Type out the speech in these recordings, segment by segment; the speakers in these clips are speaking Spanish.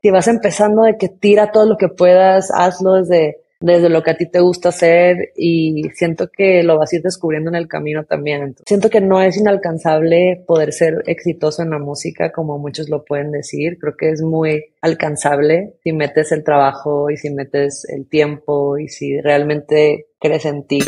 si vas empezando de que tira todo lo que puedas, hazlo desde desde lo que a ti te gusta hacer y siento que lo vas a ir descubriendo en el camino también. siento que no es inalcanzable poder ser exitoso en la música como muchos lo pueden decir. Creo que es muy alcanzable si metes el trabajo y si metes el tiempo y si realmente crees en ti.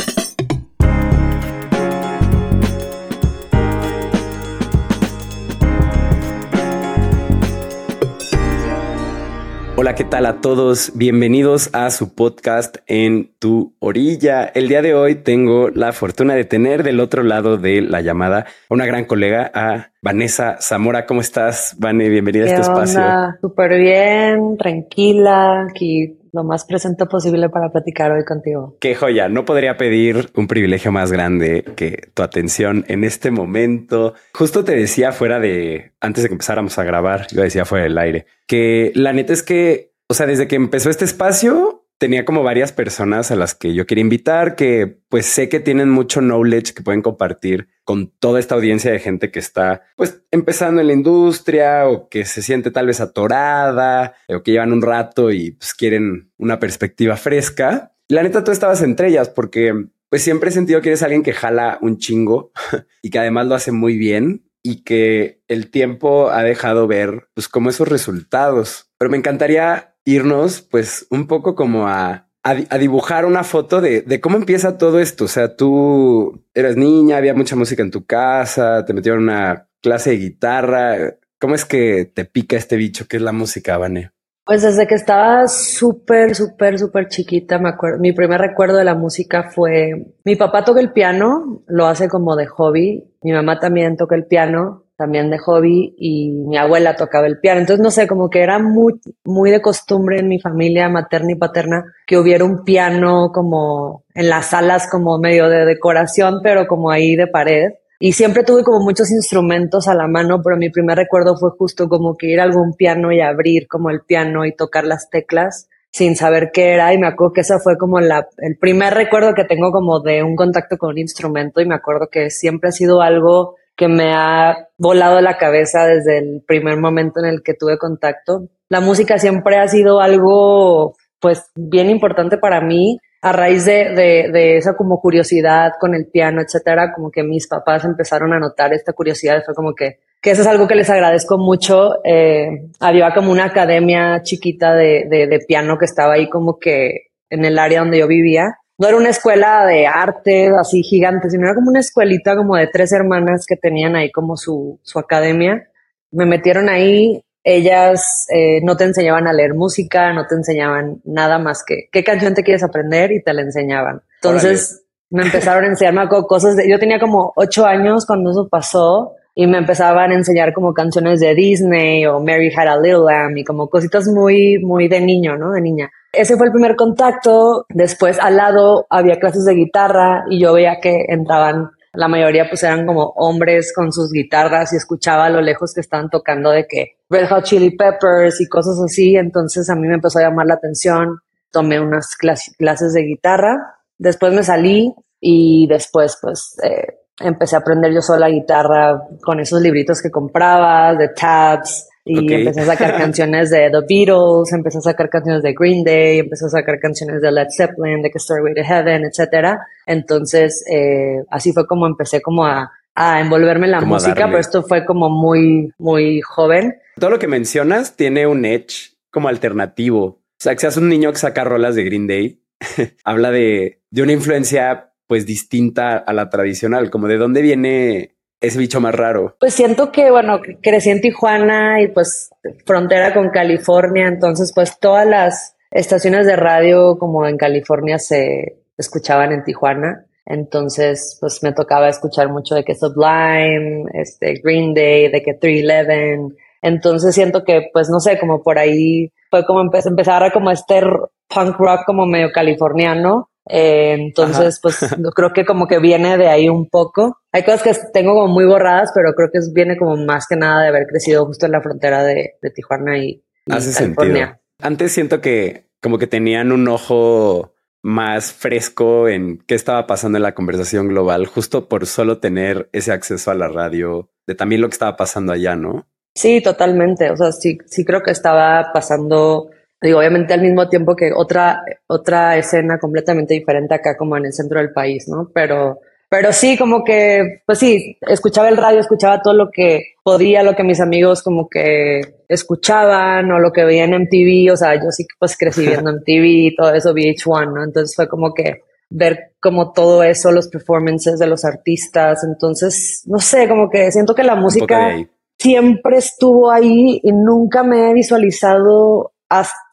Hola, ¿qué tal a todos? Bienvenidos a su podcast en tu orilla. El día de hoy tengo la fortuna de tener del otro lado de la llamada a una gran colega, a Vanessa Zamora. ¿Cómo estás, Vane? Bienvenida a este espacio. Súper bien, tranquila, aquí lo más presente posible para platicar hoy contigo. Qué joya, no podría pedir un privilegio más grande que tu atención en este momento. Justo te decía fuera de, antes de que empezáramos a grabar, yo decía fuera del aire, que la neta es que, o sea, desde que empezó este espacio, tenía como varias personas a las que yo quería invitar, que pues sé que tienen mucho knowledge que pueden compartir con toda esta audiencia de gente que está pues empezando en la industria o que se siente tal vez atorada o que llevan un rato y pues quieren una perspectiva fresca. La neta, tú estabas entre ellas porque pues siempre he sentido que eres alguien que jala un chingo y que además lo hace muy bien y que el tiempo ha dejado ver pues como esos resultados. Pero me encantaría irnos pues un poco como a, a, dibujar una foto de, de, cómo empieza todo esto. O sea, tú eras niña, había mucha música en tu casa, te metieron una clase de guitarra. ¿Cómo es que te pica este bicho que es la música, Vane? Pues desde que estaba súper, súper, súper chiquita, me acuerdo, mi primer recuerdo de la música fue, mi papá toca el piano, lo hace como de hobby, mi mamá también toca el piano, también de hobby y mi abuela tocaba el piano. Entonces, no sé, como que era muy, muy de costumbre en mi familia materna y paterna que hubiera un piano como en las salas como medio de decoración, pero como ahí de pared. Y siempre tuve como muchos instrumentos a la mano, pero mi primer recuerdo fue justo como que ir a algún piano y abrir como el piano y tocar las teclas sin saber qué era y me acuerdo que esa fue como la, el primer recuerdo que tengo como de un contacto con un instrumento y me acuerdo que siempre ha sido algo que me ha volado la cabeza desde el primer momento en el que tuve contacto. La música siempre ha sido algo, pues, bien importante para mí. A raíz de, de, esa como curiosidad con el piano, etcétera, como que mis papás empezaron a notar esta curiosidad. Fue como que, que eso es algo que les agradezco mucho. Eh, había como una academia chiquita de, de, de piano que estaba ahí como que en el área donde yo vivía no era una escuela de arte así gigante, sino era como una escuelita como de tres hermanas que tenían ahí como su, su academia. Me metieron ahí, ellas eh, no te enseñaban a leer música, no te enseñaban nada más que qué canción te quieres aprender y te la enseñaban. Entonces me empezaron a enseñarme cosas de, yo tenía como ocho años cuando eso pasó y me empezaban a enseñar como canciones de Disney o Mary Had a Little Lamb y como cositas muy, muy de niño, ¿no? De niña. Ese fue el primer contacto. Después al lado había clases de guitarra y yo veía que entraban, la mayoría pues eran como hombres con sus guitarras y escuchaba a lo lejos que estaban tocando de que Red Hot Chili Peppers y cosas así. Entonces a mí me empezó a llamar la atención. Tomé unas clases de guitarra. Después me salí y después pues eh, empecé a aprender yo sola guitarra con esos libritos que compraba, de tabs, y empecé a sacar canciones de The Beatles, empecé a sacar canciones de Green Day, empecé a sacar canciones de Led Zeppelin, de Story to Heaven, etcétera. Entonces, eh, así fue como empecé como a, a envolverme en la música, pero esto fue como muy, muy joven. Todo lo que mencionas tiene un edge como alternativo. O sea, que seas un niño que saca rolas de Green Day, habla de, de una influencia pues distinta a la tradicional, como de dónde viene ese bicho más raro? Pues siento que, bueno, crecí en Tijuana y pues frontera con California, entonces pues todas las estaciones de radio como en California se escuchaban en Tijuana. Entonces, pues me tocaba escuchar mucho de que Sublime, este, Green Day, de que 311. Entonces siento que, pues no sé, como por ahí fue como empezar a como este punk rock como medio californiano eh, entonces, pues creo que como que viene de ahí un poco. Hay cosas que tengo como muy borradas, pero creo que viene como más que nada de haber crecido justo en la frontera de, Tijuana y, Hace California. Sentido. Antes siento que como que tenían un ojo más fresco en qué estaba pasando en la conversación global, justo por solo tener ese acceso a la radio, de también lo que estaba pasando allá, ¿no? Sí, totalmente. O sea, sí, sí creo que estaba pasando, digo, obviamente al mismo tiempo que otra, otra escena completamente diferente acá como en el centro del país, ¿no? Pero, pero sí, como que, pues sí, escuchaba el radio, escuchaba todo lo que podía, lo que mis amigos como que escuchaban o lo que veían en TV. O sea, yo sí pues crecí viendo en TV y todo eso, VH1, ¿no? Entonces fue como que ver como todo eso, los performances de los artistas. Entonces, no sé, como que siento que la música siempre estuvo ahí y nunca me he visualizado,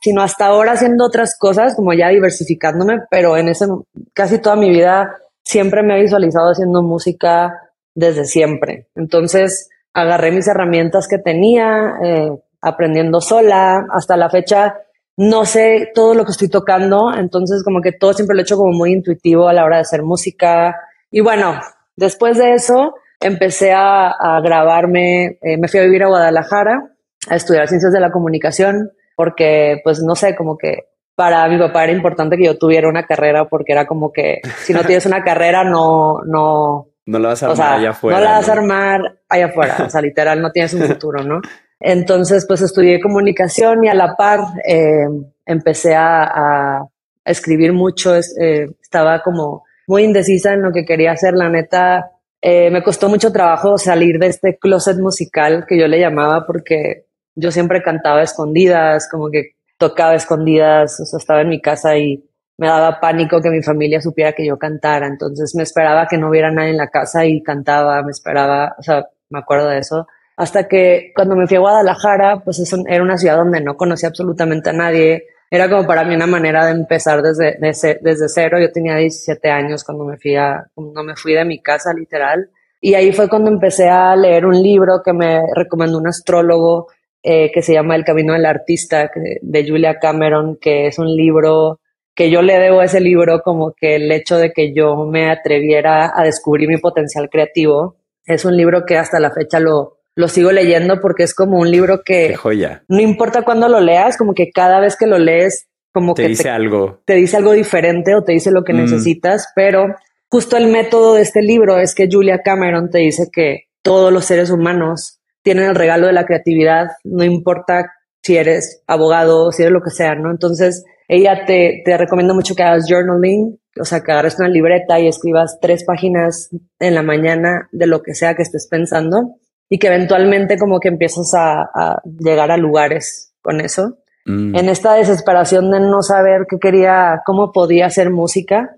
sino hasta ahora haciendo otras cosas, como ya diversificándome, pero en ese, casi toda mi vida siempre me he visualizado haciendo música desde siempre. Entonces, agarré mis herramientas que tenía, eh, aprendiendo sola, hasta la fecha no sé todo lo que estoy tocando, entonces como que todo siempre lo he hecho como muy intuitivo a la hora de hacer música. Y bueno, después de eso, empecé a, grabarme, eh, me fui a vivir a Guadalajara a estudiar ciencias de la comunicación, porque pues no sé, como que para mi papá era importante que yo tuviera una carrera, porque era como que si no tienes una carrera no, no, no la vas a armar allá afuera. No la vas a armar allá afuera, o sea, literal, no tienes un futuro, ¿no? Entonces, pues estudié comunicación y a la par eh, empecé a, a, escribir mucho, eh, estaba como muy indecisa en lo que quería hacer, la neta, eh, me costó mucho trabajo salir de este closet musical que yo le llamaba porque yo siempre cantaba escondidas, como que tocaba escondidas, o sea, estaba en mi casa y me daba pánico que mi familia supiera que yo cantara, entonces me esperaba que no hubiera nadie en la casa y cantaba, me esperaba, o sea, me acuerdo de eso. Hasta que cuando me fui a Guadalajara, pues eso era una ciudad donde no conocía absolutamente a nadie. Era como para mí una manera de empezar desde, desde, desde cero. Yo tenía 17 años cuando me fui a, cuando me fui de mi casa, literal. Y ahí fue cuando empecé a leer un libro que me recomendó un astrólogo eh, que se llama El Camino del Artista, de Julia Cameron, que es un libro que yo le debo a ese libro como que el hecho de que yo me atreviera a descubrir mi potencial creativo. Es un libro que hasta la fecha lo, lo sigo leyendo porque es como un libro que joya. no importa cuándo lo leas, como que cada vez que lo lees, como te que dice algo. Te dice algo diferente o te dice lo que mm. necesitas, pero justo el método de este libro es que Julia Cameron te dice que todos los seres humanos tienen el regalo de la creatividad, no importa si eres abogado, si eres lo que sea, ¿no? Entonces, ella te, te recomienda mucho que hagas journaling, o sea, que agarres una libreta y escribas tres páginas en la mañana de lo que sea que estés pensando y que eventualmente como que empiezas a, llegar a lugares con eso. Mm. En esta desesperación de no saber qué quería, cómo podía hacer música,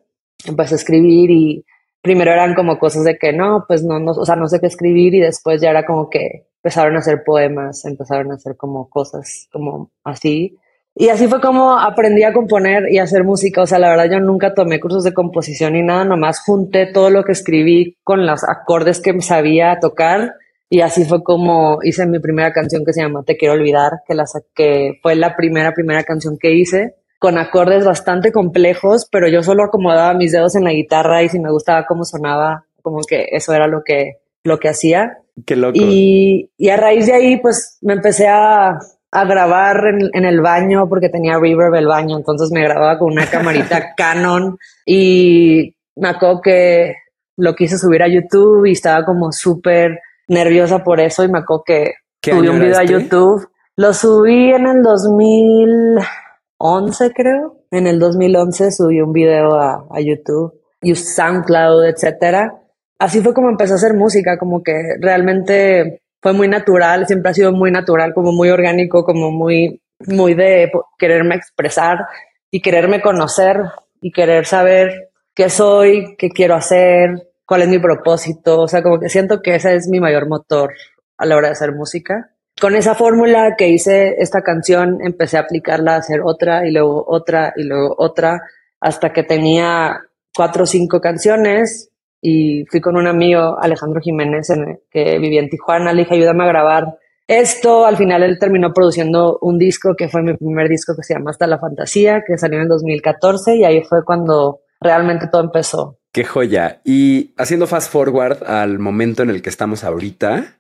a escribir y primero eran como cosas de que no, pues no, no, o sea, no sé qué escribir y después ya era como que empezaron a hacer poemas, empezaron a hacer como cosas como así. Y así fue como aprendí a componer y a hacer música. O sea, la verdad yo nunca tomé cursos de composición ni nada, nomás junté todo lo que escribí con los acordes que sabía tocar y así fue como hice mi primera canción que se llama Te quiero olvidar, que la que fue la primera primera canción que hice con acordes bastante complejos, pero yo solo acomodaba mis dedos en la guitarra y si me gustaba cómo sonaba, como que eso era lo que lo que hacía. Qué loco. Y, y a raíz de ahí, pues me empecé a, a grabar en, en, el baño porque tenía reverb el baño, entonces me grababa con una camarita Canon y me acuerdo que lo quise subir a YouTube y estaba como súper nerviosa por eso y me acuerdo que subí un video a YouTube. Lo subí en el 2011, creo. En el 2011 subí un video a, a YouTube y SoundCloud, etcétera. Así fue como empecé a hacer música, como que realmente fue muy natural, siempre ha sido muy natural, como muy orgánico, como muy, muy de quererme expresar y quererme conocer y querer saber qué soy, qué quiero hacer, cuál es mi propósito, o sea, como que siento que ese es mi mayor motor a la hora de hacer música. Con esa fórmula que hice esta canción, empecé a aplicarla a hacer otra y luego otra y luego otra, hasta que tenía cuatro o cinco canciones y fui con un amigo, Alejandro Jiménez, en, que vivía en Tijuana, le dije, ayúdame a grabar esto. Al final él terminó produciendo un disco que fue mi primer disco que se llama Hasta la Fantasía, que salió en el 2014 y ahí fue cuando realmente todo empezó. Qué joya. Y haciendo fast forward al momento en el que estamos ahorita,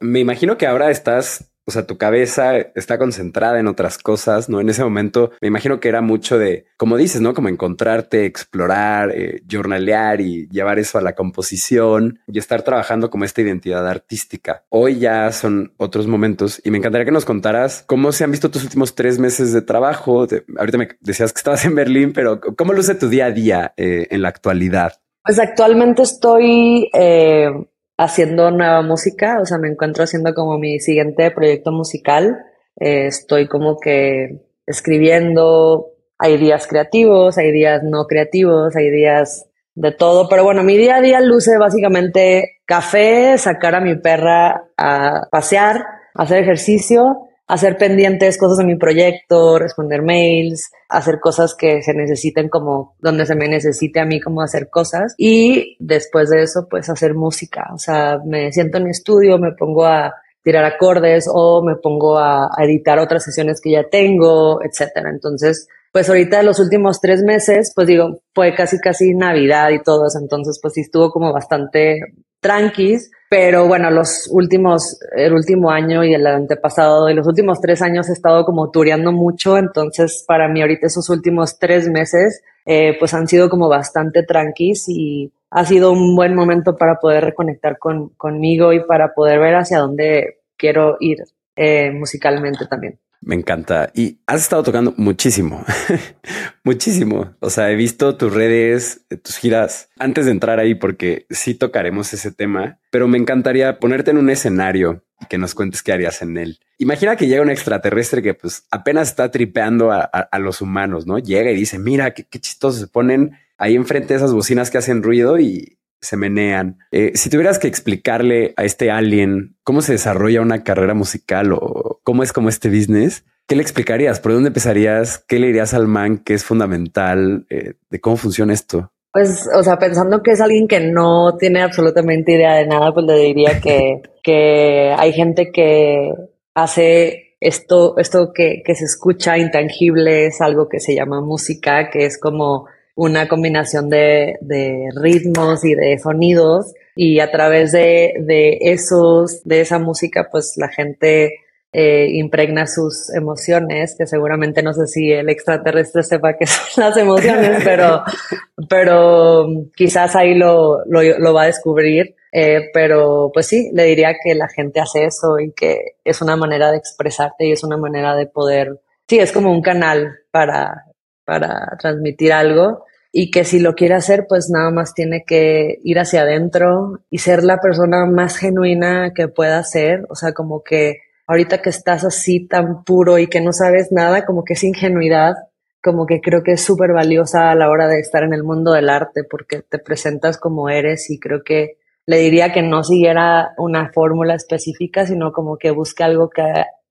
me imagino que ahora estás o sea, tu cabeza está concentrada en otras cosas, ¿no? En ese momento me imagino que era mucho de, como dices, ¿no? Como encontrarte, explorar, eh, journalear y llevar eso a la composición y estar trabajando como esta identidad artística. Hoy ya son otros momentos y me encantaría que nos contaras cómo se han visto tus últimos tres meses de trabajo. ahorita me decías que estabas en Berlín, pero ¿cómo luce tu día a día eh, en la actualidad? Pues actualmente estoy eh, haciendo nueva música, o sea, me encuentro haciendo como mi siguiente proyecto musical. Eh, estoy como que escribiendo, hay días creativos, hay días no creativos, hay días de todo, pero bueno, mi día a día luce básicamente café, sacar a mi perra a pasear, hacer ejercicio hacer pendientes cosas de mi proyecto, responder mails, hacer cosas que se necesiten como donde se me necesite a mí como hacer cosas. Y después de eso pues hacer música, o sea, me siento en mi estudio, me pongo a tirar acordes o me pongo a, editar otras sesiones que ya tengo, etcétera. Entonces, pues ahorita los últimos tres meses, pues digo, fue casi casi Navidad y todo eso, entonces pues sí estuvo como bastante tranquis, pero bueno, los últimos, el último año y el antepasado y los últimos tres años he estado como tureando mucho, entonces para mí ahorita esos últimos tres meses eh, pues han sido como bastante tranquis y ha sido un buen momento para poder reconectar con, conmigo y para poder ver hacia dónde quiero ir eh, musicalmente también. Me encanta. Y has estado tocando muchísimo, muchísimo. O sea, he visto tus redes, tus giras antes de entrar ahí, porque sí tocaremos ese tema, pero me encantaría ponerte en un escenario y que nos cuentes qué harías en él. Imagina que llega un extraterrestre que pues apenas está tripeando a, los humanos, ¿no? Llega y dice, mira, qué, qué se ponen ahí enfrente de esas bocinas que hacen ruido y se menean. Eh, si tuvieras que explicarle a este alien cómo se desarrolla una carrera musical o cómo es como este business, ¿qué le explicarías? ¿Por dónde empezarías? ¿Qué le dirías al man que es fundamental eh, de cómo funciona esto? Pues, o sea, pensando que es alguien que no tiene absolutamente idea de nada, pues le diría que, que hay gente que hace esto, esto que, que se escucha intangible, es algo que se llama música, que es como una combinación de, de ritmos y de sonidos y a través de, de esos, de esa música, pues la gente eh, impregna sus emociones, que seguramente no sé si el extraterrestre sepa qué son las emociones, pero, pero quizás ahí lo, lo, lo va a descubrir. Eh, pero pues sí, le diría que la gente hace eso y que es una manera de expresarte y es una manera de poder, sí, es como un canal para para transmitir algo y que si lo quiere hacer, pues nada más tiene que ir hacia adentro y ser la persona más genuina que pueda ser. O sea, como que ahorita que estás así tan puro y que no sabes nada, como que es ingenuidad, como que creo que es súper valiosa a la hora de estar en el mundo del arte porque te presentas como eres y creo que le diría que no siguiera una fórmula específica, sino como que busque algo que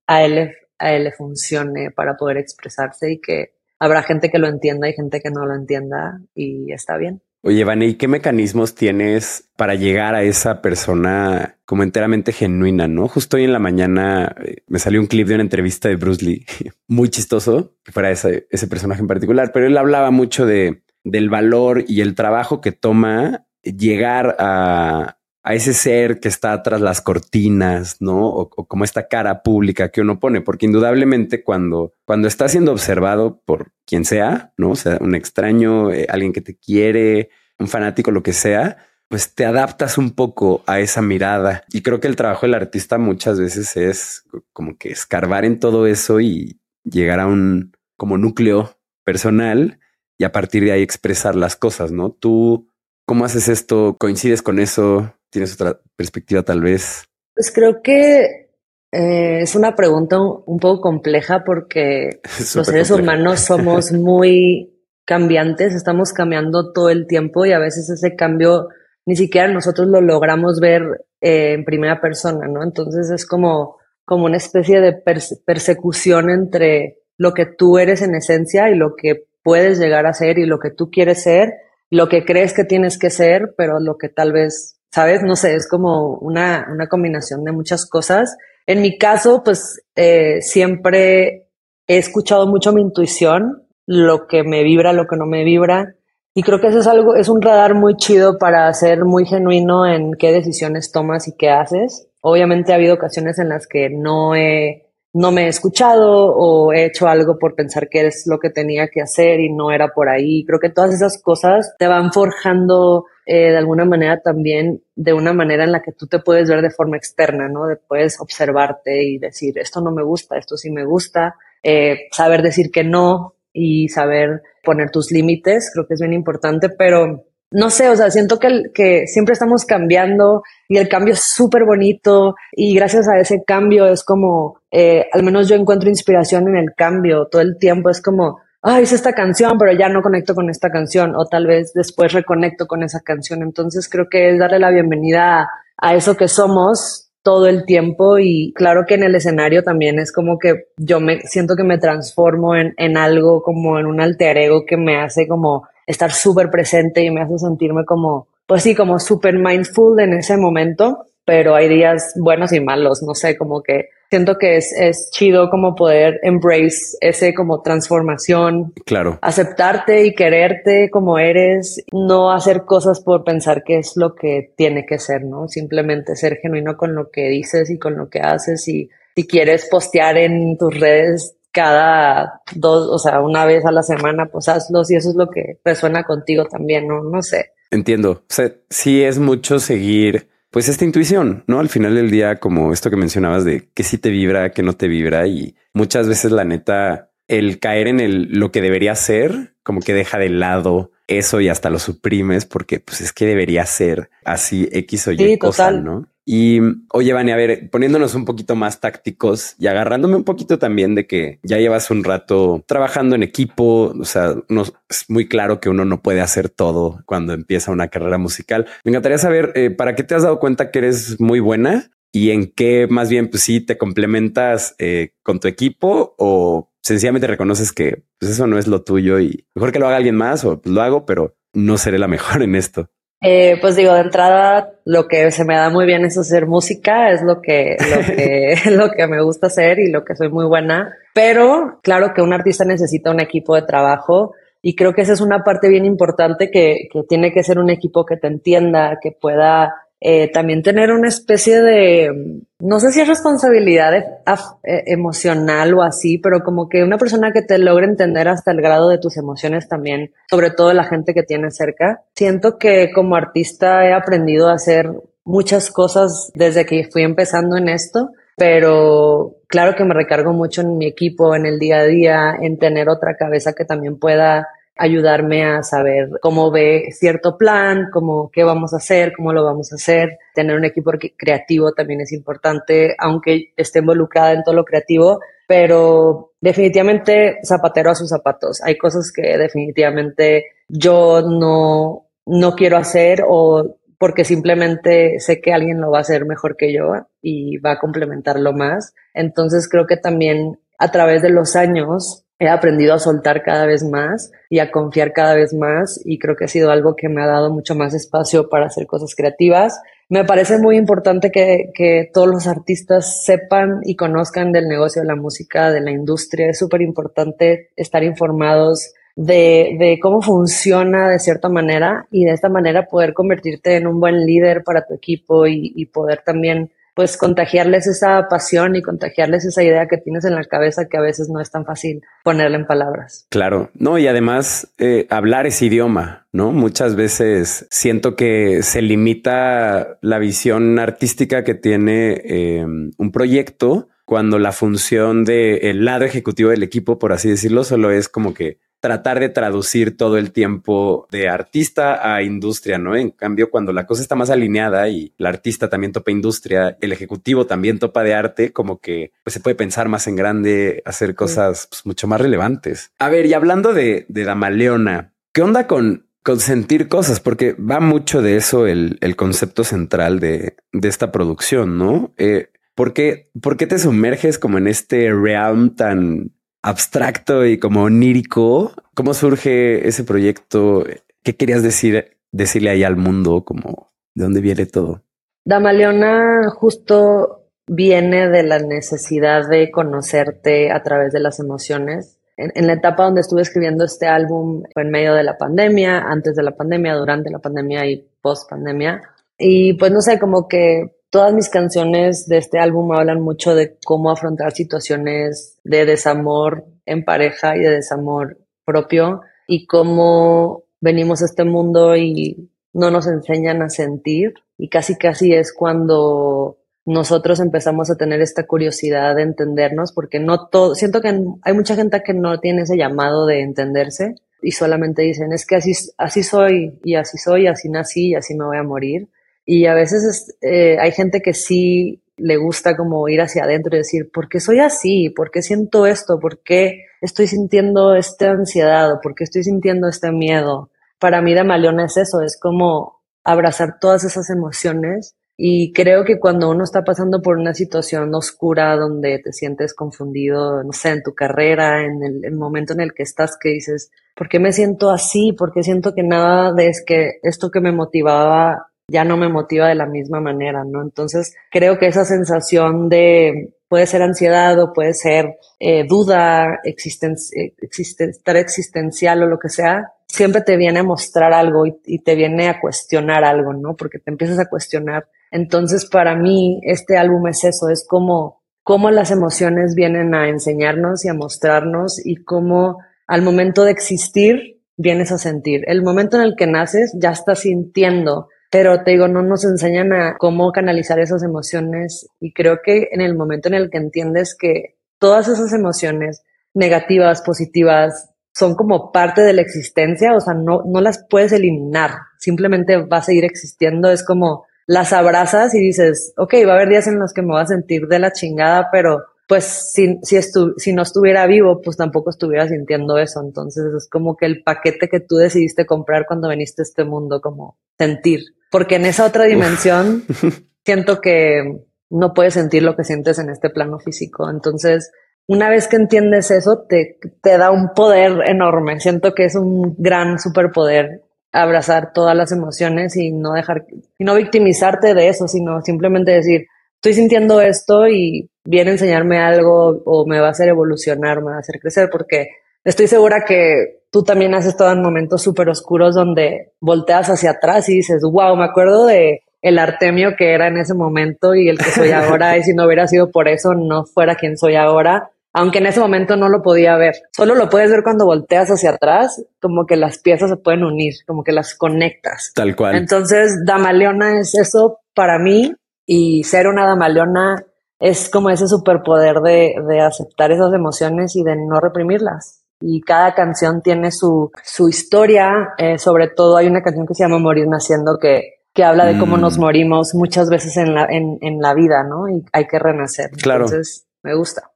a él, a él le funcione para poder expresarse y que habrá gente que lo entienda y gente que no lo entienda y está bien. Oye, Vane, ¿y qué mecanismos tienes para llegar a esa persona como enteramente genuina, no? Justo hoy en la mañana eh, me salió un clip de una entrevista de Bruce Lee, muy chistoso, que fuera ese, ese personaje en particular, pero él hablaba mucho de, del valor y el trabajo que toma llegar a, a ese ser que está tras las cortinas, ¿no? O, como esta cara pública que uno pone, porque indudablemente cuando, cuando está siendo observado por quien sea, ¿no? O sea, un extraño, eh, alguien que te quiere, un fanático, lo que sea, pues te adaptas un poco a esa mirada. Y creo que el trabajo del artista muchas veces es como que escarbar en todo eso y llegar a un como núcleo personal y a partir de ahí expresar las cosas, ¿no? Tú, ¿cómo haces esto? ¿Coincides con eso? ¿Tienes otra perspectiva tal vez? Pues creo que eh, es una pregunta un, poco compleja porque los seres humanos somos muy cambiantes, estamos cambiando todo el tiempo y a veces ese cambio ni siquiera nosotros lo logramos ver eh, en primera persona, ¿no? Entonces es como, como una especie de persecución entre lo que tú eres en esencia y lo que puedes llegar a ser y lo que tú quieres ser, lo que crees que tienes que ser, pero lo que tal vez ¿sabes? No sé, es como una, una combinación de muchas cosas. En mi caso, pues eh, siempre he escuchado mucho mi intuición, lo que me vibra, lo que no me vibra. Y creo que eso es algo, es un radar muy chido para ser muy genuino en qué decisiones tomas y qué haces. obviamente ha habido ocasiones en las que no he no me he escuchado o he hecho algo por pensar que es lo que tenía que hacer y no era por ahí. Creo que todas esas cosas te van forjando eh, de alguna manera también de una manera en la que tú te puedes ver de forma externa, ¿no? De puedes observarte y decir, esto no me gusta, esto sí me gusta, eh, saber decir que no y saber poner tus límites, creo que es bien importante, pero no sé, o sea, siento que, que siempre estamos cambiando y el cambio es súper bonito y gracias a ese cambio es como, eh, al menos yo encuentro inspiración en el cambio todo el tiempo, es como, ay, hice esta canción, pero ya no conecto con esta canción o tal vez después reconecto con esa canción. Entonces creo que es darle la bienvenida a, a eso que somos todo el tiempo y claro que en el escenario también es como que yo me siento que me transformo en, en algo como en un alter ego que me hace como estar súper presente y me hace sentirme como, pues sí, como súper mindful en ese momento, pero hay días buenos y malos, no sé, como que siento que es, es chido como poder embrace ese como transformación. Claro. Aceptarte y quererte como eres, no hacer cosas por pensar que es lo que tiene que ser, ¿no? Simplemente ser genuino con lo que dices y con lo que haces y si quieres postear en tus redes cada dos, o sea, una vez a la semana, pues hazlo si eso es lo que resuena contigo también, ¿no? No sé. Entiendo. O sea, sí es mucho seguir, pues esta intuición, ¿no? Al final del día, como esto que mencionabas de que sí te vibra, que no te vibra y muchas veces la neta, el caer en el, lo que debería ser, como que deja de lado eso y hasta lo suprimes porque pues es que debería ser así X o Y cosa, ¿no? Y oye, Vani, a ver, poniéndonos un poquito más tácticos y agarrándome un poquito también de que ya llevas un rato trabajando en equipo, o sea, no, es muy claro que uno no puede hacer todo cuando empieza una carrera musical. Me encantaría saber eh, para qué te has dado cuenta que eres muy buena y en qué más bien, pues sí, te complementas eh, con tu equipo o sencillamente reconoces que pues eso no es lo tuyo y mejor que lo haga alguien más o pues, lo hago, pero no seré la mejor en esto. Eh, pues digo, de entrada, lo que se me da muy bien es hacer música, es lo que, lo que, lo que me gusta hacer y lo que soy muy buena. Pero claro que un artista necesita un equipo de trabajo y creo que esa es una parte bien importante que, que tiene que ser un equipo que te entienda, que pueda eh, también tener una especie de, no sé si es responsabilidad eh, emocional o así, pero como que una persona que te logre entender hasta el grado de tus emociones también, sobre todo la gente que tienes cerca. Siento que como artista he aprendido a hacer muchas cosas desde que fui empezando en esto, pero claro que me recargo mucho en mi equipo, en el día a día, en tener otra cabeza que también pueda ayudarme a saber cómo ve cierto plan, cómo qué vamos a hacer, cómo lo vamos a hacer. Tener un equipo creativo también es importante, aunque esté involucrada en todo lo creativo, pero definitivamente zapatero a sus zapatos. Hay cosas que definitivamente yo no, no quiero hacer o porque simplemente sé que alguien lo va a hacer mejor que yo y va a complementarlo más. Entonces creo que también a través de los años he aprendido a soltar cada vez más y a confiar cada vez más y creo que ha sido algo que me ha dado mucho más espacio para hacer cosas creativas. Me parece muy importante que, que todos los artistas sepan y conozcan del negocio de la música, de la industria. Es súper importante estar informados de, de cómo funciona de cierta manera y de esta manera poder convertirte en un buen líder para tu equipo y, y poder también pues contagiarles esa pasión y contagiarles esa idea que tienes en la cabeza que a veces no es tan fácil ponerla en palabras. Claro, no, y además eh, hablar ese idioma, ¿no? Muchas veces siento que se limita la visión artística que tiene eh, un proyecto cuando la función del lado ejecutivo del equipo, por así decirlo, solo es como que tratar de traducir todo el tiempo de artista a industria, ¿no? En cambio, cuando la cosa está más alineada y el artista también topa industria, el ejecutivo también topa de arte, como que pues, se puede pensar más en grande, hacer cosas pues, mucho más relevantes. A ver, y hablando de, de Damaleona, ¿qué onda con, con sentir cosas? Porque va mucho de eso el, el concepto central de, de esta producción, ¿no? Eh, ¿por, qué, ¿Por qué te sumerges como en este realm tan abstracto y como onírico. ¿Cómo surge ese proyecto? ¿Qué querías decir, decirle ahí al mundo? Como, ¿De dónde viene todo? Damaleona justo viene de la necesidad de conocerte a través de las emociones. En, en, la etapa donde estuve escribiendo este álbum fue en medio de la pandemia, antes de la pandemia, durante la pandemia y post pandemia. Y pues no sé, como que todas mis canciones de este álbum hablan mucho de cómo afrontar situaciones de desamor en pareja y de desamor propio y cómo venimos a este mundo y no nos enseñan a sentir y casi casi es cuando nosotros empezamos a tener esta curiosidad de entendernos porque no todo, siento que hay mucha gente que no tiene ese llamado de entenderse y solamente dicen es que así, así soy y así soy, así nací y así me voy a morir. Y a veces eh, hay gente que sí le gusta como ir hacia adentro y decir, ¿por qué soy así? ¿Por qué siento esto? ¿Por qué estoy sintiendo esta ansiedad? ¿Por qué estoy sintiendo este miedo? Para mí Damaleón es eso, es como abrazar todas esas emociones y creo que cuando uno está pasando por una situación oscura donde te sientes confundido, no sé, en tu carrera, en el, momento en el que estás, que dices, ¿por qué me siento así? ¿Por qué siento que nada de es que esto que me motivaba ya no me motiva de la misma manera, ¿no? Entonces, creo que esa sensación de puede ser ansiedad o puede ser eh, duda, eh, estar existencial o lo que sea, siempre te viene a mostrar algo y, y, te viene a cuestionar algo, ¿no? Porque te empiezas a cuestionar. Entonces, para mí, este álbum es eso, es como cómo las emociones vienen a enseñarnos y a mostrarnos y cómo al momento de existir vienes a sentir. El momento en el que naces ya estás sintiendo pero te digo, no nos enseñan a cómo canalizar esas emociones y creo que en el momento en el que entiendes que todas esas emociones negativas, positivas, son como parte de la existencia, o sea, no, no las puedes eliminar, simplemente va a seguir existiendo, es como las abrazas y dices, ok, va a haber días en los que me voy a sentir de la chingada, pero pues si, si, si no estuviera vivo, pues tampoco estuviera sintiendo eso. Entonces es como que el paquete que tú decidiste comprar cuando viniste a este mundo, como sentir porque en esa otra dimensión siento que no puedes sentir lo que sientes en este plano físico. Entonces, una vez que entiendes eso, te, te da un poder enorme. Siento que es un gran superpoder abrazar todas las emociones y no dejar, y no victimizarte de eso, sino simplemente decir, estoy sintiendo esto y viene a enseñarme algo o me va a hacer evolucionar, me va a hacer crecer, porque estoy segura que tú también has estado en momentos súper oscuros donde volteas hacia atrás y dices, wow, me acuerdo de el Artemio que era en ese momento y el que soy ahora, y si no hubiera sido por eso, no fuera quien soy ahora. Aunque en ese momento no lo podía ver. Solo lo puedes ver cuando volteas hacia atrás, como que las piezas se pueden unir, como que las conectas. Tal cual. Entonces, Damaleona es eso para mí y ser una Damaleona es como ese superpoder de, de aceptar esas emociones y de no reprimirlas y cada canción tiene su, su historia. Eh, sobre todo hay una canción que se llama Morir Naciendo que, que habla de cómo nos mm. morimos muchas veces en la, en, en la vida, ¿no? Y hay que renacer. Claro. Entonces, me gusta.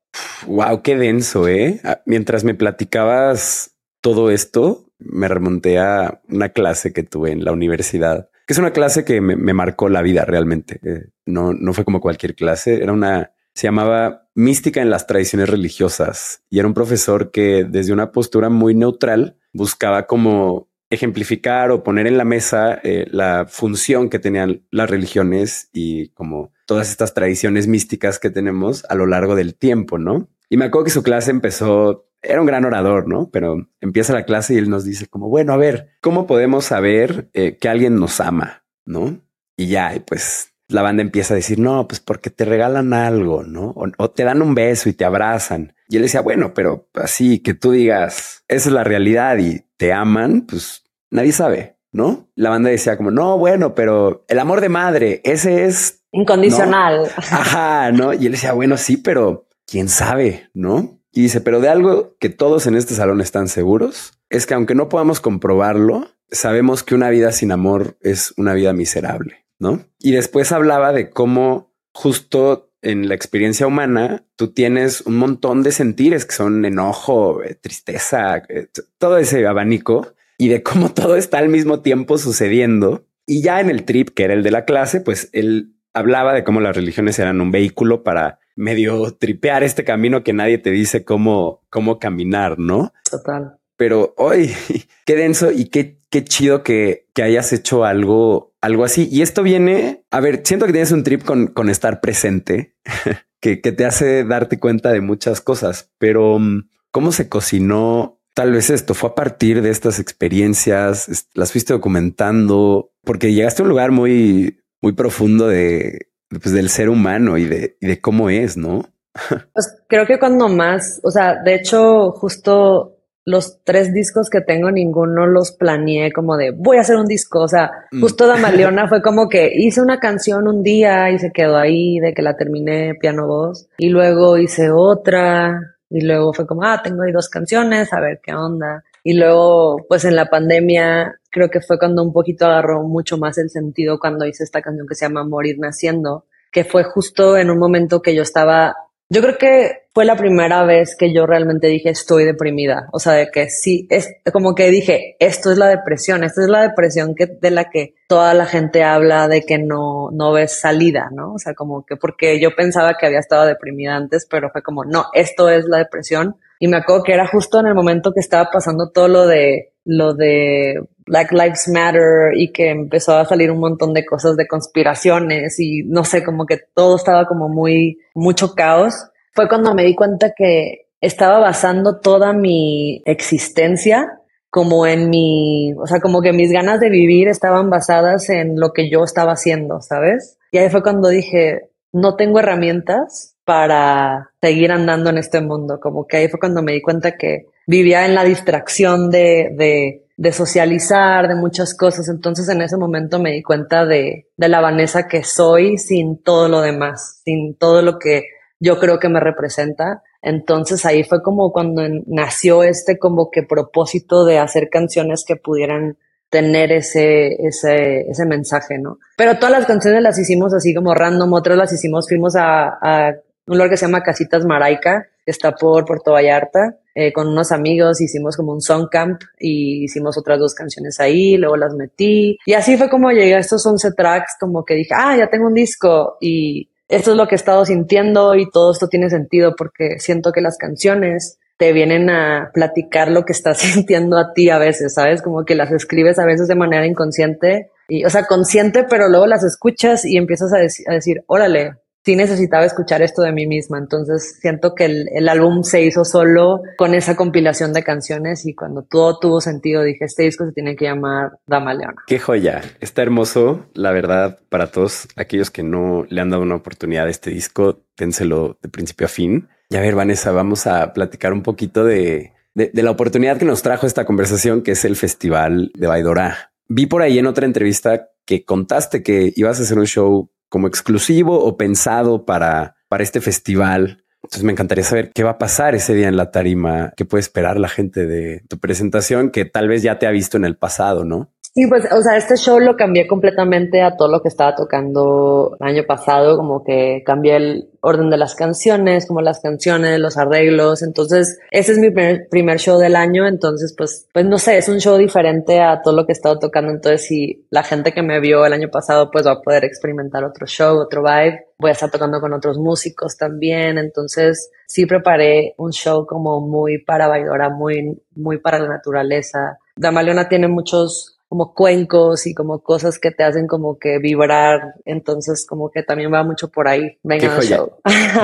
Wow, qué denso, ¿eh? Ah, mientras me platicabas todo esto, me remonté a una clase que tuve en la universidad, que es una clase que me, me marcó la vida realmente. Eh, no, no fue como cualquier clase, era una se llamaba Mística en las tradiciones religiosas y era un profesor que desde una postura muy neutral buscaba como ejemplificar o poner en la mesa eh, la función que tenían las religiones y como todas estas tradiciones místicas que tenemos a lo largo del tiempo, ¿no? Y me acuerdo que su clase empezó, era un gran orador, ¿no? Pero empieza la clase y él nos dice como, bueno, a ver, ¿cómo podemos saber eh, que alguien nos ama? ¿No? Y ya, pues la banda empieza a decir, no, pues porque te regalan algo, ¿no? O, te dan un beso y te abrazan. Y él decía, bueno, pero así que tú digas, esa es la realidad y te aman, pues nadie sabe, ¿no? La banda decía como, no, bueno, pero el amor de madre, ese es... Incondicional. Ajá, ¿no? Y él decía, bueno, sí, pero quién sabe, ¿no? Y dice, pero de algo que todos en este salón están seguros, es que aunque no podamos comprobarlo, sabemos que una vida sin amor es una vida miserable. ¿No? Y después hablaba de cómo justo en la experiencia humana tú tienes un montón de sentires que son enojo, eh, tristeza, eh, todo ese abanico y de cómo todo está al mismo tiempo sucediendo. Y ya en el trip, que era el de la clase, pues él hablaba de cómo las religiones eran un vehículo para medio tripear este camino que nadie te dice cómo, cómo caminar, ¿no? Total. Pero hoy, qué denso y qué, qué chido que, que hayas hecho algo algo así. Y esto viene, a ver, siento que tienes un trip con, con estar presente, que, que, te hace darte cuenta de muchas cosas, pero mm, ¿cómo se cocinó? Tal vez esto fue a partir de estas experiencias, las fuiste documentando, porque llegaste a un lugar muy, muy profundo de pues, del ser humano y de, y de cómo es, ¿no? Pues creo que cuando más, o sea, de hecho, justo los tres discos que tengo, ninguno los planeé como de voy a hacer un disco. O sea, mm. justo Damaleona fue como que hice una canción un día y se quedó ahí de que la terminé piano voz. Y luego hice otra. Y luego fue como, ah, tengo ahí dos canciones, a ver qué onda. Y luego, pues en la pandemia, creo que fue cuando un poquito agarró mucho más el sentido cuando hice esta canción que se llama Morir Naciendo, que fue justo en un momento que yo estaba yo creo que fue la primera vez que yo realmente dije estoy deprimida. O sea, de que sí, es como que dije, esto es la depresión, esta es la depresión que, de la que toda la gente habla de que no, no ves salida, ¿no? O sea, como que porque yo pensaba que había estado deprimida antes, pero fue como, no, esto es la depresión. Y me acuerdo que era justo en el momento que estaba pasando todo lo de, lo de Black Lives Matter y que empezó a salir un montón de cosas de conspiraciones y no sé, como que todo estaba como muy, mucho caos, fue cuando me di cuenta que estaba basando toda mi existencia como en mi, o sea, como que mis ganas de vivir estaban basadas en lo que yo estaba haciendo, ¿sabes? Y ahí fue cuando dije, no tengo herramientas para seguir andando en este mundo, como que ahí fue cuando me di cuenta que vivía en la distracción de, de de socializar, de muchas cosas. Entonces en ese momento me di cuenta de, de la Vanessa que soy sin todo lo demás, sin todo lo que yo creo que me representa. Entonces ahí fue como cuando nació este como que propósito de hacer canciones que pudieran tener ese, ese, ese mensaje, ¿no? Pero todas las canciones las hicimos así como random, otras las hicimos, fuimos a, a un lugar que se llama Casitas Maraica, está por Puerto Vallarta, eh, con unos amigos hicimos como un song camp y hicimos otras dos canciones ahí, luego las metí y así fue como llegué a estos 11 tracks, como que dije, ah, ya tengo un disco y esto es lo que he estado sintiendo y todo esto tiene sentido porque siento que las canciones te vienen a platicar lo que estás sintiendo a ti a veces, ¿sabes? Como que las escribes a veces de manera inconsciente y, o sea, consciente, pero luego las escuchas y empiezas a, a decir, órale, sí necesitaba escuchar esto de mí misma. Entonces siento que el, álbum se hizo solo con esa compilación de canciones y cuando todo tuvo sentido dije, este disco se tiene que llamar Dama Leona. Qué joya. Está hermoso, la verdad, para todos aquellos que no le han dado una oportunidad a este disco, ténselo de principio a fin. Y a ver, Vanessa, vamos a platicar un poquito de, de, de la oportunidad que nos trajo esta conversación, que es el Festival de Baidora. Vi por ahí en otra entrevista que contaste que ibas a hacer un show como exclusivo o pensado para, para este festival. Entonces me encantaría saber qué va a pasar ese día en la tarima, qué puede esperar la gente de tu presentación que tal vez ya te ha visto en el pasado, ¿no? Sí, pues, o sea, este show lo cambié completamente a todo lo que estaba tocando el año pasado, como que cambié el orden de las canciones, como las canciones, los arreglos, entonces ese es mi primer, show del año, entonces pues, pues no sé, es un show diferente a todo lo que he estado tocando, entonces si la gente que me vio el año pasado pues va a poder experimentar otro show, otro vibe, voy a estar tocando con otros músicos también, entonces sí preparé un show como muy para bailar, muy, muy para la naturaleza. Damaleona tiene muchos como cuencos y como cosas que te hacen como que vibrar. Entonces, como que también va mucho por ahí. Venga, show.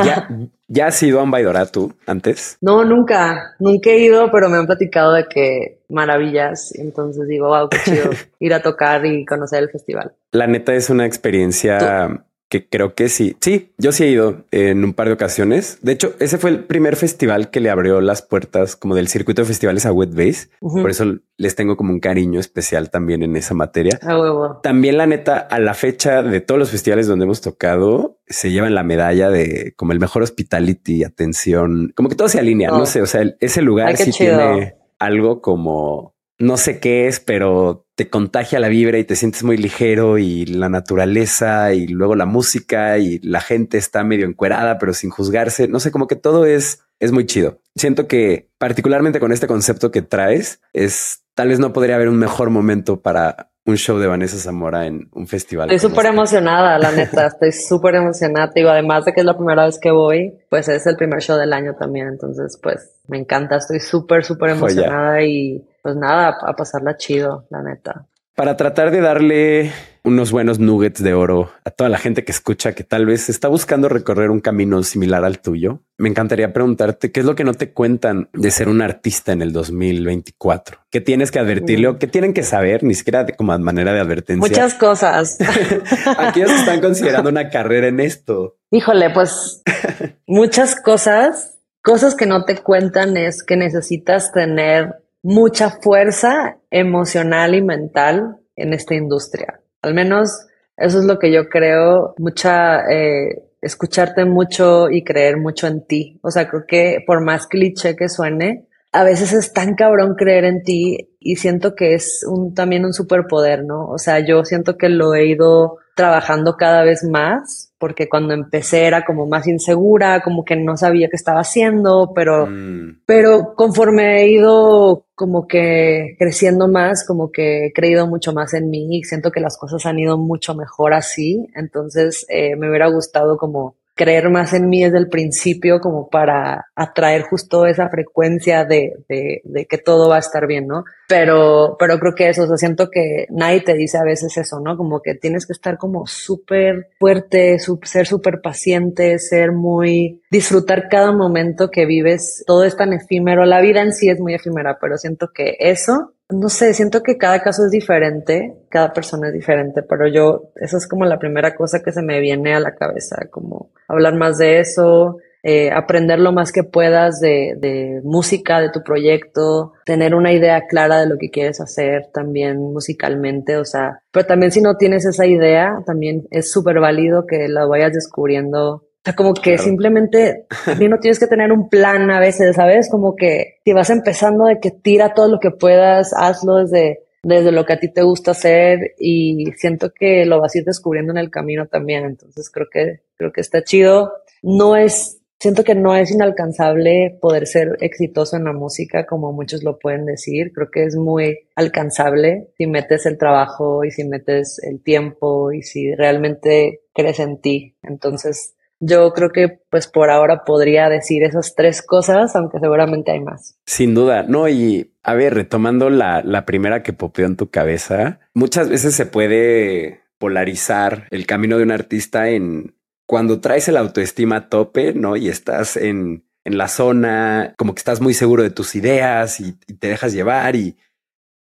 ¿Ya, ¿Ya has ido a un tú antes? No, nunca. Nunca he ido, pero me han platicado de que maravillas. Entonces digo, wow, qué chido ir a tocar y conocer el festival. La neta es una experiencia que creo que sí. Sí, yo sí he ido en un par de ocasiones. De hecho, ese fue el primer festival que le abrió las puertas como del circuito de festivales a Wet Base. Por eso les tengo como un cariño especial también en esa materia. También la neta, a la fecha de todos los festivales donde hemos tocado, se llevan la medalla de como el mejor hospitality, atención, como que todo se alinea. No oh. sé, o sea, ese lugar sí tiene algo como no sé qué es, pero te contagia la vibra y te sientes muy ligero y la naturaleza y luego la música y la gente está medio encuerada, pero sin juzgarse. No sé, como que todo es, es muy chido. Siento que particularmente con este concepto que traes, es tal vez no podría haber un mejor momento para un show de Vanessa Zamora en un festival. Estoy súper este. emocionada, la neta, estoy súper emocionada. Digo, además de que es la primera vez que voy, pues es el primer show del año también. Entonces, pues me encanta, estoy súper, súper emocionada y pues nada, a pasarla chido, la neta. para tratar de darle unos buenos nuggets de oro a toda la gente que escucha que tal vez está buscando recorrer un camino similar al tuyo. Me encantaría preguntarte qué es lo que no te cuentan de ser un artista en el 2024. ¿Qué tienes que advertirle o qué tienen que saber? Ni siquiera de, como manera de advertencia. Muchas cosas. Aquellos están considerando una carrera en esto. Híjole, pues muchas cosas. Cosas que no te cuentan es que necesitas tener mucha fuerza emocional y mental en esta industria. Al menos eso es lo que yo creo, mucha, eh, escucharte mucho y creer mucho en ti. O sea, creo que por más cliché que suene, a veces es tan cabrón creer en ti y siento que es un, también un superpoder, ¿no? O sea, yo siento que lo he ido trabajando cada vez más, porque cuando empecé era como más insegura, como que no sabía qué estaba haciendo, pero, mm. pero conforme he ido como que creciendo más, como que he creído mucho más en mí y siento que las cosas han ido mucho mejor así, entonces eh, me hubiera gustado como creer más en mí desde el principio como para atraer justo esa frecuencia de, de, de, que todo va a estar bien, ¿no? Pero, pero creo que eso, o sea, siento que nadie te dice a veces eso, ¿no? Como que tienes que estar como súper fuerte, ser súper paciente, ser muy, disfrutar cada momento que vives, todo es tan efímero, la vida en sí es muy efímera, pero siento que eso no sé, siento que cada caso es diferente, cada persona es diferente, pero yo, esa es como la primera cosa que se me viene a la cabeza, como hablar más de eso, eh, aprender lo más que puedas de, de música, de tu proyecto, tener una idea clara de lo que quieres hacer también musicalmente, o sea, pero también si no tienes esa idea, también es súper válido que la vayas descubriendo o sea, como que simplemente no tienes que tener un plan a veces, ¿sabes? Como que te vas empezando de que tira todo lo que puedas, hazlo desde, desde lo que a ti te gusta hacer y siento que lo vas a ir descubriendo en el camino también. Entonces creo que, creo que está chido. No es, siento que no es inalcanzable poder ser exitoso en la música como muchos lo pueden decir. Creo que es muy alcanzable si metes el trabajo y si metes el tiempo y si realmente crees en ti. Entonces, yo creo que pues por ahora podría decir esas tres cosas, aunque seguramente hay más. Sin duda, no, y a ver, retomando la, la primera que popeó en tu cabeza, muchas veces se puede polarizar el camino de un artista en cuando traes el autoestima a tope, ¿no? Y estás en, en la zona, como que estás muy seguro de tus ideas y, y te dejas llevar y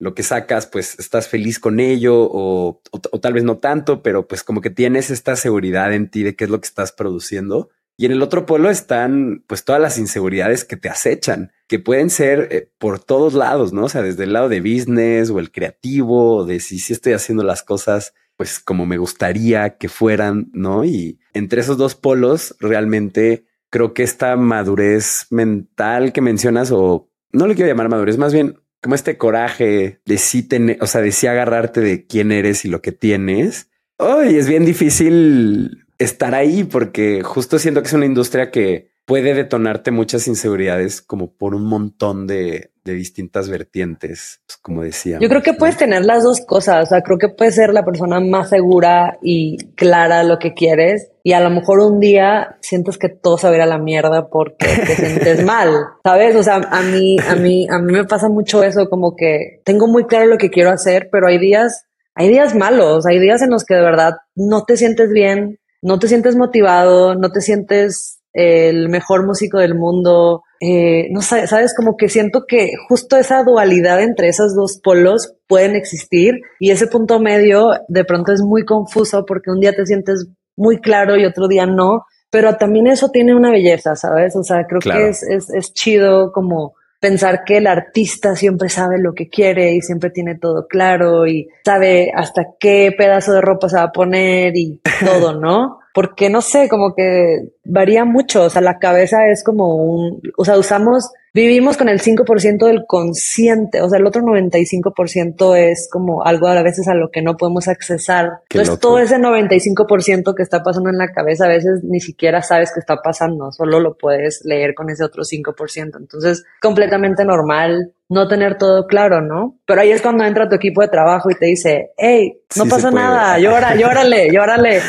lo que sacas, pues estás feliz con ello o, tal vez no tanto, pero pues como que tienes esta seguridad en ti de qué es lo que estás produciendo. Y en el otro polo están pues todas las inseguridades que te acechan, que pueden ser eh, por todos lados, ¿no? O sea, desde el lado de business o el creativo, de si, si estoy haciendo las cosas pues como me gustaría que fueran, ¿no? Y entre esos dos polos realmente creo que esta madurez mental que mencionas o no le quiero llamar madurez, más bien como este coraje de sí tener, o sea, de sí agarrarte de quién eres y lo que tienes. Hoy es bien difícil estar ahí porque justo siento que es una industria que puede detonarte muchas inseguridades como por un montón de, de distintas vertientes, pues, como decía. Yo creo que puedes tener las dos cosas, o sea, creo que puedes ser la persona más segura y clara lo que quieres y a lo mejor un día sientes que todo se va a ir a la mierda porque te sientes mal, ¿sabes? O sea, a mí, a mí, a mí me pasa mucho eso, como que tengo muy claro lo que quiero hacer, pero hay días, hay días malos, hay días en los que de verdad no te sientes bien, no te sientes motivado, no te sientes el mejor músico del mundo. Eh, no sabes, sabes, como que siento que justo esa dualidad entre esos dos polos pueden existir y ese punto medio de pronto es muy confuso porque un día te sientes muy claro y otro día no, pero también eso tiene una belleza, ¿sabes? O sea, creo que es, es, es chido como pensar que el artista siempre sabe lo que quiere y siempre tiene todo claro y sabe hasta qué pedazo de ropa se va a poner y todo, ¿no? Porque no sé, como que varía mucho, o sea, la cabeza es como un, o sea, usamos, vivimos con el 5% del consciente, o sea, el otro 95% es como algo a veces a lo que no podemos accesar. Entonces, todo ese 95% que está pasando en la cabeza, a veces ni siquiera sabes qué está pasando, solo lo puedes leer con ese otro 5%. Entonces, completamente normal no tener todo claro, ¿no? Pero ahí es cuando entra tu equipo de trabajo y te dice, hey, no pasa nada, llora, llórale, llórale,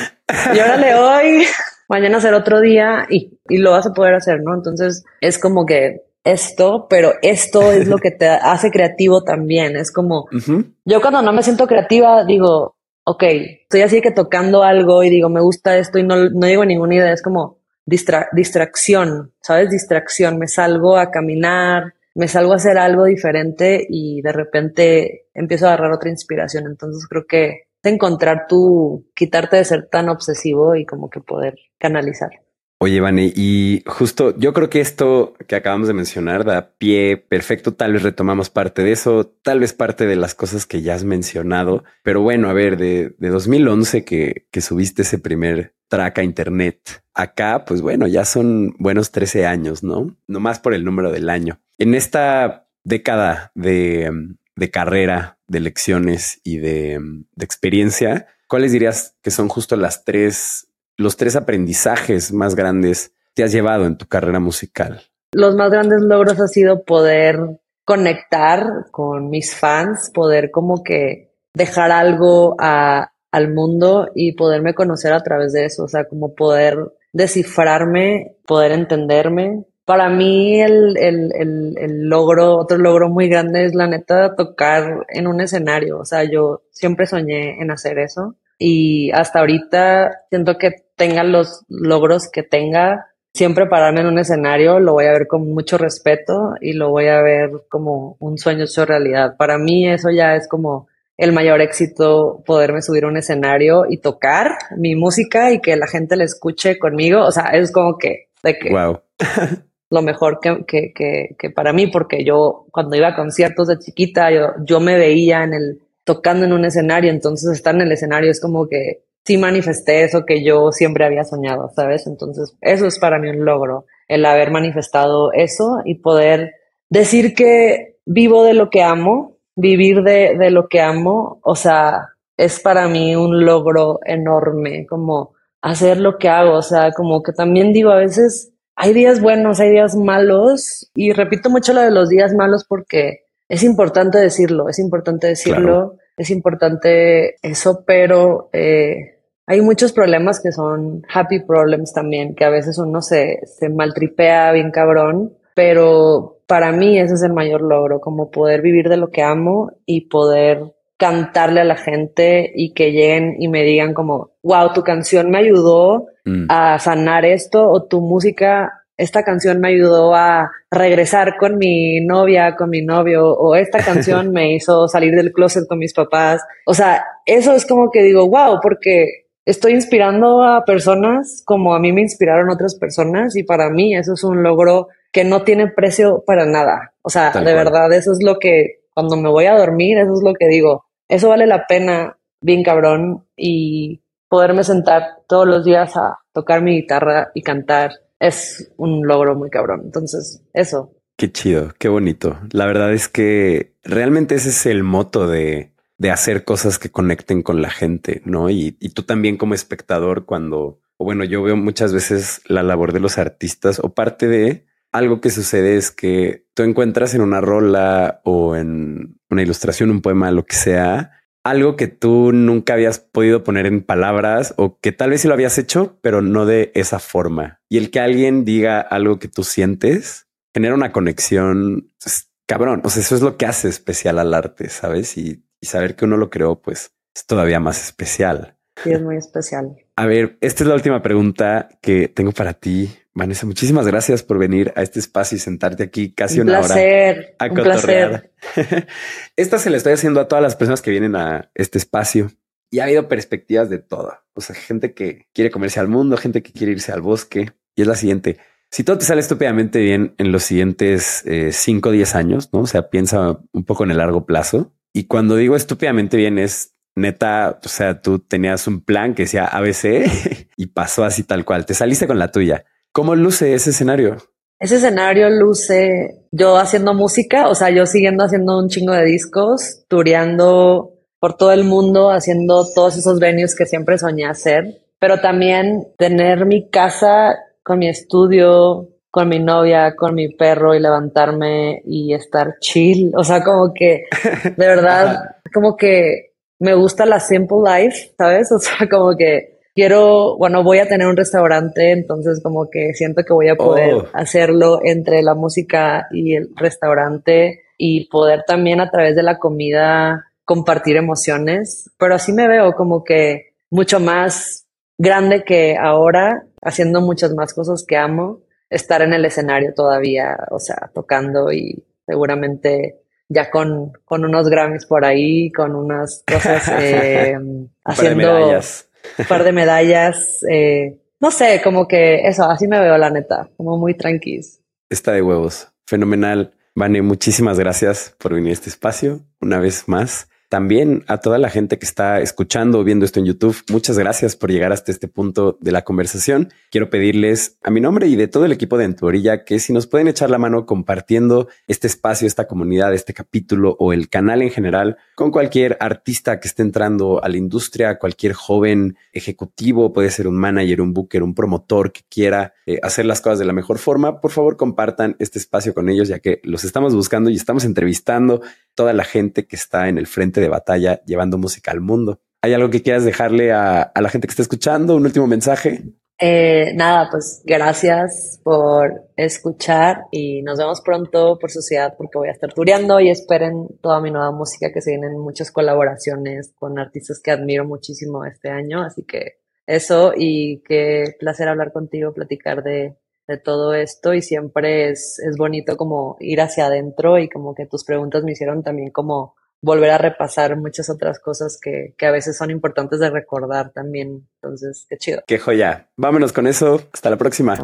llórale hoy, mañana será otro día y, y lo vas a poder hacer, ¿no? Entonces es como que esto, pero esto es lo que te hace creativo también. Es como, yo cuando no me siento creativa digo, ok, estoy así que tocando algo y digo, me gusta esto y no, no a ninguna idea. Es como distracción, ¿sabes? Distracción. Me salgo a caminar, me salgo a hacer algo diferente y de repente empiezo a agarrar otra inspiración. Entonces creo que encontrar tu, quitarte de ser tan obsesivo y como que poder canalizar. Oye, Vane, y justo yo creo que esto que acabamos de mencionar da pie perfecto. Tal vez retomamos parte de eso, tal vez parte de las cosas que ya has mencionado. Pero bueno, a ver, de, de 2011 que, que subiste ese primer track a internet, acá, pues bueno, ya son buenos 13 años, ¿no? No más por el número del año. En esta década de, de carrera, de lecciones y de, de experiencia, ¿cuáles dirías que son justo las tres los tres aprendizajes más grandes te has llevado en tu carrera musical? Los más grandes logros ha sido poder conectar con mis fans, poder como que dejar algo al mundo y poderme conocer a través de eso, o sea, como poder descifrarme, poder entenderme. Para mí el, el, el, el logro, otro logro muy grande es la neta tocar en un escenario, o sea, yo siempre soñé en hacer eso y hasta ahorita siento que tenga los logros que tenga, siempre pararme en un escenario lo voy a ver con mucho respeto y lo voy a ver como un sueño hecho realidad. Para mí eso ya es como el mayor éxito poderme subir a un escenario y tocar mi música y que la gente la escuche conmigo. O sea, es como que, de que wow. lo mejor que, que, que, que, para mí, porque yo cuando iba a conciertos de chiquita, yo, yo me veía en el tocando en un escenario, entonces estar en el escenario es como que sí manifesté eso que yo siempre había soñado, ¿sabes? Entonces eso es para mí un logro, el haber manifestado eso y poder decir que vivo de lo que amo, vivir de, de lo que amo, o sea, es para mí un logro enorme, como hacer lo que hago, o sea, como que también digo, a veces hay días buenos, hay días malos, y repito mucho lo de los días malos porque es importante decirlo, es importante decirlo, es importante eso, pero eh, hay muchos problemas que son happy problems también, que a veces uno se, se maltripea bien cabrón, pero para mí ese es el mayor logro, como poder vivir de lo que amo y poder cantarle a la gente y que lleguen y me digan como, wow, tu canción me ayudó mm. a sanar esto o tu música esta canción me ayudó a regresar con mi novia, con mi novio, o esta canción me hizo salir del closet con mis papás. O sea, eso es como que digo, wow, porque estoy inspirando a personas como a mí me inspiraron otras personas y para mí eso es un logro que no tiene precio para nada. O sea, de verdad, eso es lo que cuando me voy a dormir, eso es lo que digo. Eso vale la pena, bien cabrón, y poderme sentar todos los días a tocar mi guitarra y cantar es un logro muy cabrón. Entonces, eso. Qué chido, qué bonito. La verdad es que realmente ese es el moto de, de hacer cosas que conecten con la gente, ¿no? Y, y tú también como espectador cuando, o bueno, yo veo muchas veces la labor de los artistas o parte de algo que sucede es que tú encuentras en una rola o en una ilustración, un poema, lo que sea, algo que tú nunca habías podido poner en palabras o que tal vez sí lo habías hecho, pero no de esa forma. Y el que alguien diga algo que tú sientes genera una conexión pues, cabrón. O sea, eso es lo que hace especial al arte, sabes? Y, y saber que uno lo creó, pues es todavía más especial. Sí, es muy especial. A ver, esta es la última pregunta que tengo para ti. Vanessa, muchísimas gracias por venir a este espacio y sentarte aquí casi un una placer, hora a un Placer. Esta se la estoy haciendo a todas las personas que vienen a este espacio y ha habido perspectivas de todo. O sea, gente que quiere comerse al mundo, gente que quiere irse al bosque. Y es la siguiente. Si todo te sale estúpidamente bien en los siguientes 5 o 10 años, ¿no? O sea, piensa un poco en el largo plazo. Y cuando digo estúpidamente bien es neta, o sea, tú tenías un plan que decía ABC y pasó así tal cual. Te saliste con la tuya. ¿Cómo luce ese escenario? Ese escenario luce yo haciendo música, o sea, yo siguiendo haciendo un chingo de discos, tureando por todo el mundo, haciendo todos esos venues que siempre soñé hacer, pero también tener mi casa con mi estudio, con mi novia, con mi perro y levantarme y estar chill, o sea, como que de verdad, como que me gusta la simple life, ¿sabes? O sea, como que quiero, bueno, voy a tener un restaurante, entonces como que siento que voy a poder Oh. hacerlo entre la música y el restaurante y poder también a través de la comida compartir emociones, pero así me veo como que mucho más grande que ahora, haciendo muchas más cosas que amo, estar en el escenario todavía, o sea, tocando y seguramente ya con, con unos Grammys por ahí, con unas cosas eh, haciendo medallas. Un par de medallas, eh, no sé, como que eso, así me veo la neta, como muy tranquis. Está de huevos. Fenomenal. Vane, muchísimas gracias por venir a este espacio una vez más. También a toda la gente que está escuchando o viendo esto en YouTube, muchas gracias por llegar hasta este punto de la conversación. Quiero pedirles a mi nombre y de todo el equipo de En que si nos pueden echar la mano compartiendo este espacio, esta comunidad, este capítulo o el canal en general con cualquier artista que esté entrando a la industria, cualquier joven ejecutivo, puede ser un manager, un booker, un promotor que quiera eh, hacer las cosas de la mejor forma, por favor compartan este espacio con ellos ya que los estamos buscando y estamos entrevistando toda la gente que está en el frente de batalla llevando música al mundo. ¿Hay algo que quieras dejarle a, a la gente que está escuchando? ¿Un último mensaje? Eh, nada, pues gracias por escuchar y nos vemos pronto por Sociedad porque voy a estar tureando y esperen toda mi nueva música que se vienen muchas colaboraciones con artistas que admiro muchísimo este año, así que eso y qué placer hablar contigo, platicar de, de todo esto y siempre es, es bonito como ir hacia adentro y como que tus preguntas me hicieron también como volver a repasar muchas otras cosas que, que a veces son importantes de recordar también. Entonces, qué chido. Qué joya. Vámonos con eso. Hasta la próxima.